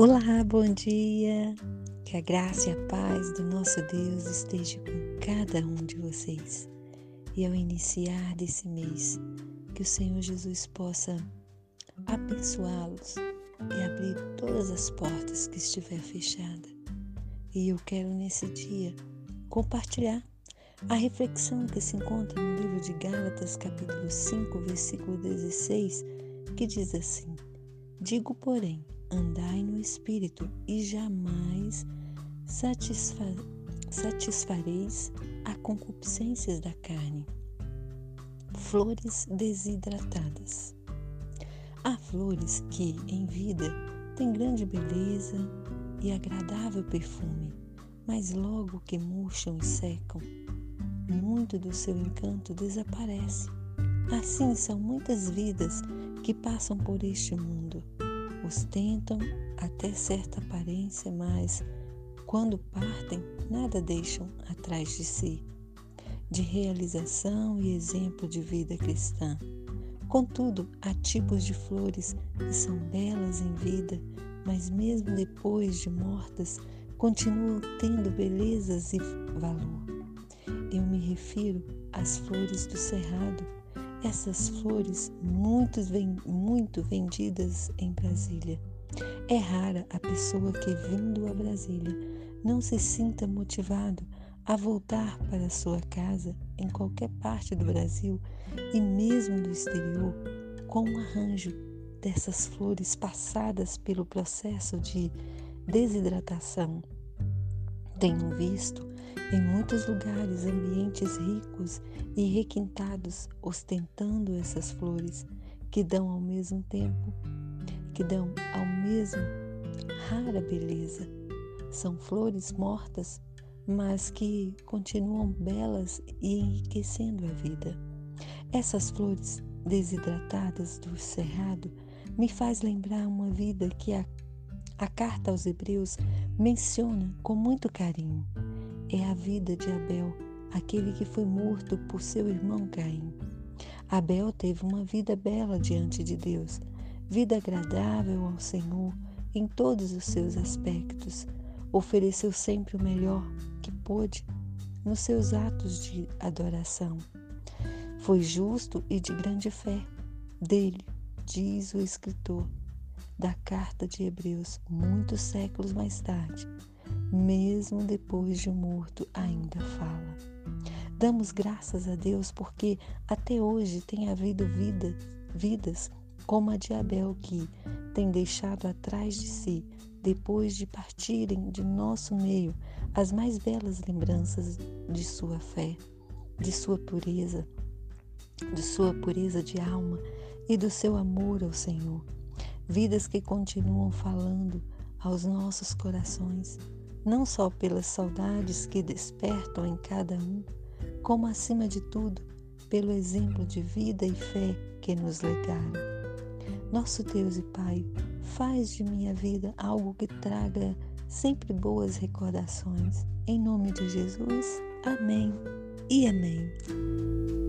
Olá, bom dia! Que a graça e a paz do nosso Deus esteja com cada um de vocês. E ao iniciar desse mês, que o Senhor Jesus possa abençoá-los e abrir todas as portas que estiver fechada. E eu quero nesse dia compartilhar a reflexão que se encontra no livro de Gálatas, capítulo 5, versículo 16, que diz assim: Digo, porém, andai no espírito e jamais satisfa satisfareis a concupiscências da carne. Flores desidratadas. Há flores que, em vida, têm grande beleza e agradável perfume, mas logo que murcham e secam, muito do seu encanto desaparece. Assim são muitas vidas que passam por este mundo ostentam até certa aparência, mas quando partem, nada deixam atrás de si, de realização e exemplo de vida cristã. Contudo, há tipos de flores que são belas em vida, mas mesmo depois de mortas, continuam tendo belezas e valor. Eu me refiro às flores do cerrado essas flores muito, muito vendidas em Brasília. É rara a pessoa que, vindo a Brasília, não se sinta motivado a voltar para sua casa em qualquer parte do Brasil e mesmo do exterior com um arranjo dessas flores passadas pelo processo de desidratação. Tenho visto em muitos lugares, ambientes ricos e requintados, ostentando essas flores que dão ao mesmo tempo, que dão ao mesmo rara beleza. São flores mortas, mas que continuam belas e enriquecendo a vida. Essas flores desidratadas do cerrado me faz lembrar uma vida que a, a carta aos Hebreus menciona com muito carinho é a vida de Abel, aquele que foi morto por seu irmão Caim. Abel teve uma vida bela diante de Deus, vida agradável ao Senhor em todos os seus aspectos. Ofereceu sempre o melhor que pôde nos seus atos de adoração. Foi justo e de grande fé. Dele, diz o escritor da carta de Hebreus, muitos séculos mais tarde mesmo depois de morto, ainda fala. Damos graças a Deus porque até hoje tem havido vida, vidas como a de Abel que tem deixado atrás de si, depois de partirem de nosso meio, as mais belas lembranças de sua fé, de sua pureza, de sua pureza de alma e do seu amor ao Senhor. Vidas que continuam falando aos nossos corações não só pelas saudades que despertam em cada um, como acima de tudo, pelo exemplo de vida e fé que nos legaram. Nosso Deus e Pai, faz de minha vida algo que traga sempre boas recordações. Em nome de Jesus, amém e amém.